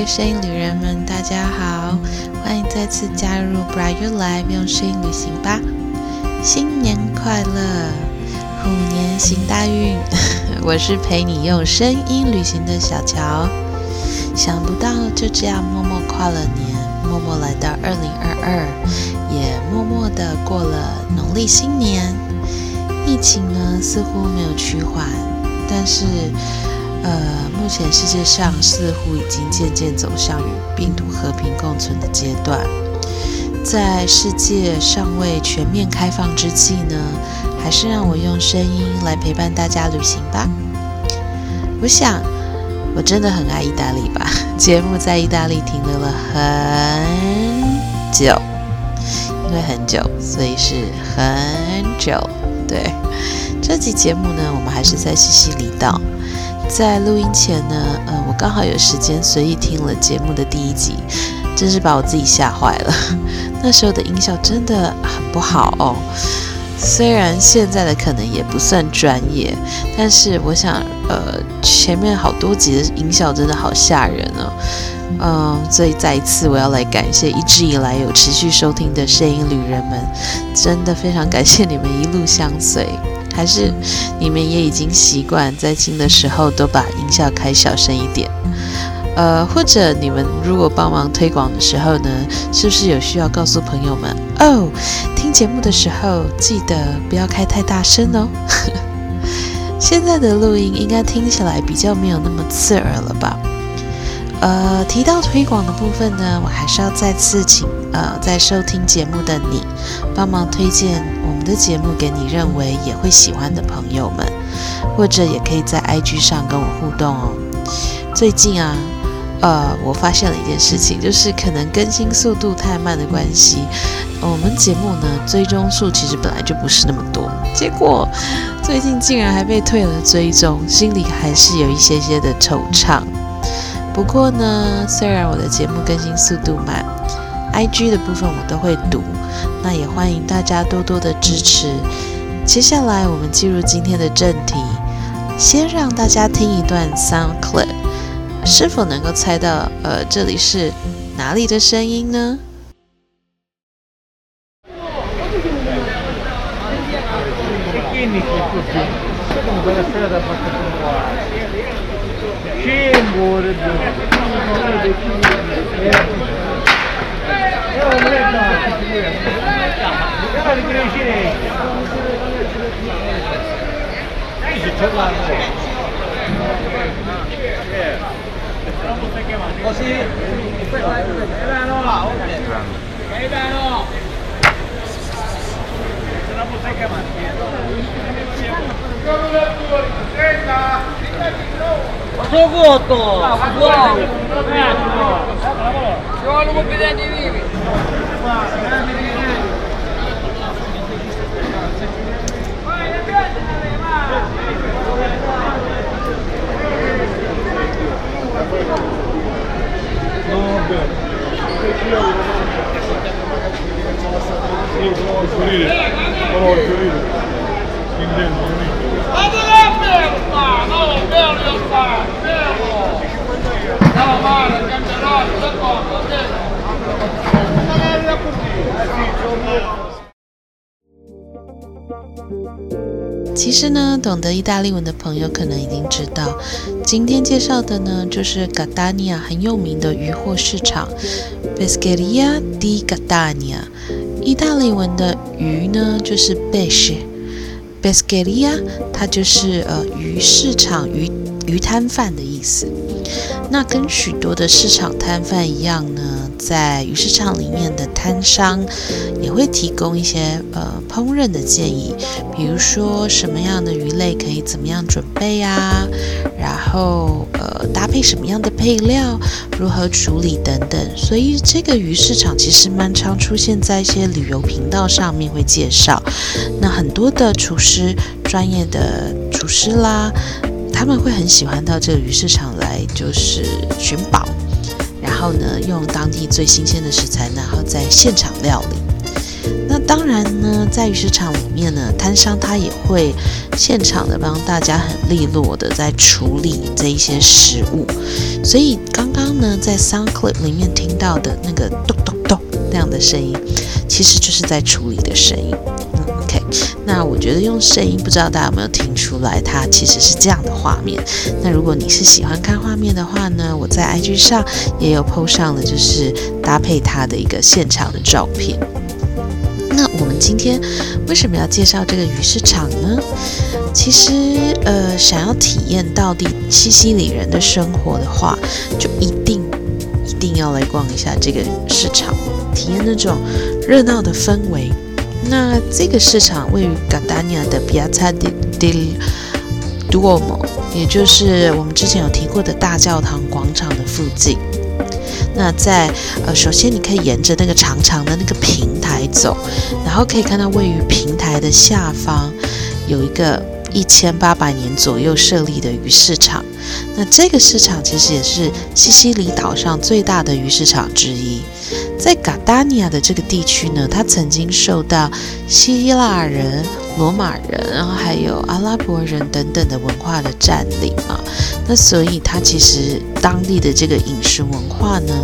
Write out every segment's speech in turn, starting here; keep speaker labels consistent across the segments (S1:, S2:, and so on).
S1: 位声音旅人们，大家好，欢迎再次加入 Bright Your Life，用声音旅行吧！新年快乐，虎年行大运！我是陪你用声音旅行的小乔。想不到就这样默默跨了年，默默来到二零二二，也默默的过了农历新年。疫情呢似乎没有趋缓，但是。呃，目前世界上似乎已经渐渐走向与病毒和平共存的阶段。在世界尚未全面开放之际呢，还是让我用声音来陪伴大家旅行吧。我想，我真的很爱意大利吧？节目在意大利停留了很久，因为很久，所以是很久。对，这集节目呢，我们还是在西西里岛。在录音前呢，呃，我刚好有时间，随意听了节目的第一集，真是把我自己吓坏了。那时候的音效真的很不好哦。虽然现在的可能也不算专业，但是我想，呃，前面好多集的音效真的好吓人哦。嗯，所以再一次我要来感谢一直以来有持续收听的声音旅人们，真的非常感谢你们一路相随。还是你们也已经习惯在听的时候都把音效开小声一点，呃，或者你们如果帮忙推广的时候呢，是不是有需要告诉朋友们哦？听节目的时候记得不要开太大声哦。现在的录音应该听起来比较没有那么刺耳了吧？呃，提到推广的部分呢，我还是要再次请呃在收听节目的你帮忙推荐我们。的节目给你认为也会喜欢的朋友们，或者也可以在 IG 上跟我互动哦。最近啊，呃，我发现了一件事情，就是可能更新速度太慢的关系，我们节目呢追踪数其实本来就不是那么多，结果最近竟然还被退了追踪，心里还是有一些些的惆怅。不过呢，虽然我的节目更新速度慢，IG 的部分我都会读。那也欢迎大家多多的支持。接下来我们进入今天的正题，先让大家听一段 sound clip，是否能够猜到呃这里是哪里的声音呢 Kim vore Io non mi Però di crescere. Ehi, se c'è la Così? E poi vai, vai, no, va, ok. E vai, no. Se non potrei chiamare. Sogoto! Wow! Siamo un po' de vivi! 其实呢，懂得意大利文的朋友可能已经知道，今天介绍的呢就是 Gadania 很有名的渔货市场 Pescheria di Gadania。意大利文的鱼呢就是 pesce，Pescheria 它就是呃鱼市场、鱼鱼摊贩的意思。那跟许多的市场摊贩一样呢。在鱼市场里面的摊商也会提供一些呃烹饪的建议，比如说什么样的鱼类可以怎么样准备啊，然后呃搭配什么样的配料，如何处理等等。所以这个鱼市场其实蛮常出现在一些旅游频道上面会介绍。那很多的厨师，专业的厨师啦，他们会很喜欢到这个鱼市场来，就是寻宝。然后呢，用当地最新鲜的食材，然后在现场料理。那当然呢，在鱼市场里面呢，摊商他也会现场的帮大家很利落的在处理这一些食物，所以刚刚呢，在 sound clip 里面听到的那个咚咚咚那样的声音，其实就是在处理的声音。那我觉得用声音，不知道大家有没有听出来，它其实是这样的画面。那如果你是喜欢看画面的话呢，我在 IG 上也有 PO 上了，就是搭配它的一个现场的照片。那我们今天为什么要介绍这个鱼市场呢？其实，呃，想要体验到底西西里人的生活的话，就一定一定要来逛一下这个市场，体验那种热闹的氛围。那这个市场位于 Gadania 的 Piazza del Duomo，也就是我们之前有提过的大教堂广场的附近。那在呃，首先你可以沿着那个长长的那个平台走，然后可以看到位于平台的下方有一个一千八百年左右设立的鱼市场。那这个市场其实也是西西里岛上最大的鱼市场之一。在嘎达尼亚的这个地区呢，它曾经受到希腊人。罗马人，然后还有阿拉伯人等等的文化的占领嘛，那所以它其实当地的这个饮食文化呢，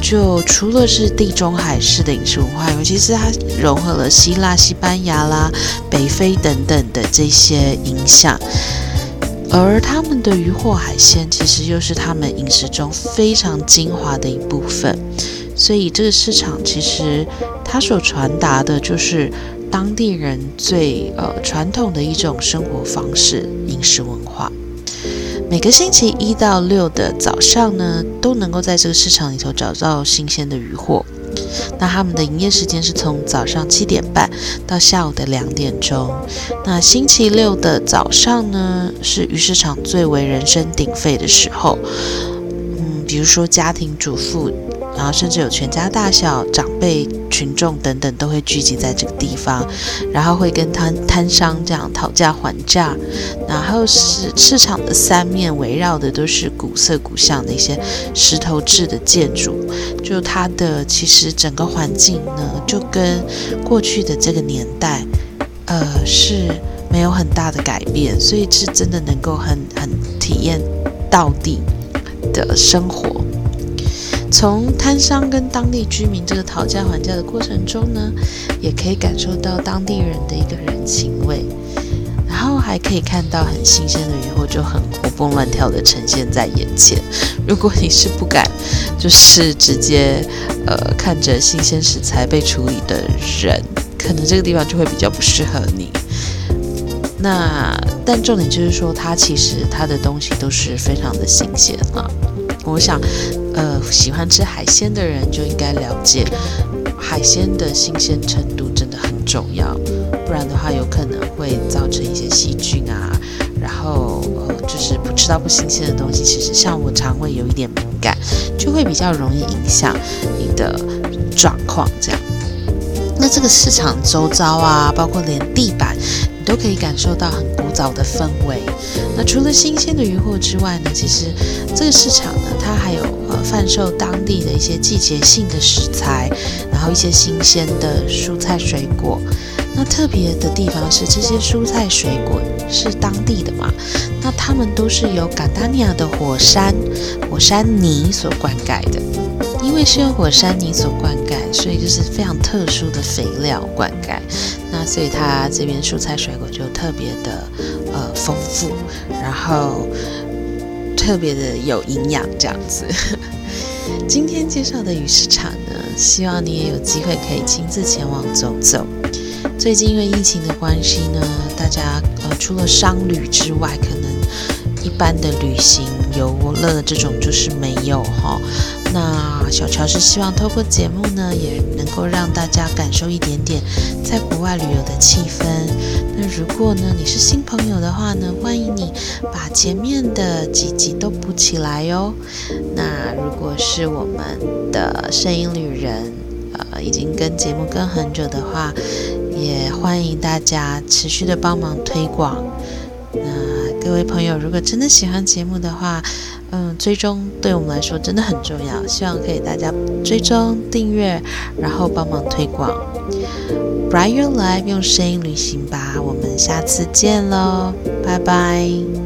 S1: 就除了是地中海式的饮食文化，尤其是它融合了希腊、西班牙啦、北非等等的这些影响，而他们的渔获海鲜其实又是他们饮食中非常精华的一部分，所以这个市场其实它所传达的就是。当地人最呃传统的一种生活方式、饮食文化。每个星期一到六的早上呢，都能够在这个市场里头找到新鲜的鱼货。那他们的营业时间是从早上七点半到下午的两点钟。那星期六的早上呢，是鱼市场最为人声鼎沸的时候。嗯，比如说家庭主妇。然后甚至有全家大小、长辈、群众等等都会聚集在这个地方，然后会跟摊摊商这样讨价还价。然后是市场的三面围绕的都是古色古香的一些石头制的建筑，就它的其实整个环境呢，就跟过去的这个年代，呃是没有很大的改变，所以是真的能够很很体验到地的生活。从摊商跟当地居民这个讨价还价的过程中呢，也可以感受到当地人的一个人情味，然后还可以看到很新鲜的鱼货就很活蹦乱跳的呈现在眼前。如果你是不敢，就是直接呃看着新鲜食材被处理的人，可能这个地方就会比较不适合你。那但重点就是说，它其实它的东西都是非常的新鲜啊。我想，呃，喜欢吃海鲜的人就应该了解，海鲜的新鲜程度真的很重要，不然的话有可能会造成一些细菌啊，然后呃，就是不吃到不新鲜的东西，其实像我肠胃有一点敏感，就会比较容易影响你的状况这样。那这个市场周遭啊，包括连地板。你都可以感受到很古早的氛围。那除了新鲜的鱼货之外呢，其实这个市场呢，它还有贩售当地的一些季节性的食材，然后一些新鲜的蔬菜水果。那特别的地方是，这些蔬菜水果是当地的嘛？那它们都是由嘎达尼亚的火山火山泥所灌溉的。因为是用火山泥所灌溉，所以就是非常特殊的肥料灌溉。那所以它这边蔬菜水果就特别的呃丰富，然后特别的有营养这样子。今天介绍的鱼市场呢，希望你也有机会可以亲自前往走走。最近因为疫情的关系呢，大家呃除了商旅之外，可能一般的旅行游乐这种就是没有哈。那小乔是希望透过节目呢，也能够让大家感受一点点在国外旅游的气氛。那如果呢你是新朋友的话呢，欢迎你把前面的几集都补起来哟。那如果是我们的摄影旅人，呃，已经跟节目跟很久的话，也欢迎大家持续的帮忙推广。各位朋友，如果真的喜欢节目的话，嗯，追踪对我们来说真的很重要，希望可以大家追踪订阅，然后帮忙推广。Brighter Life，用声音旅行吧。我们下次见喽，拜拜。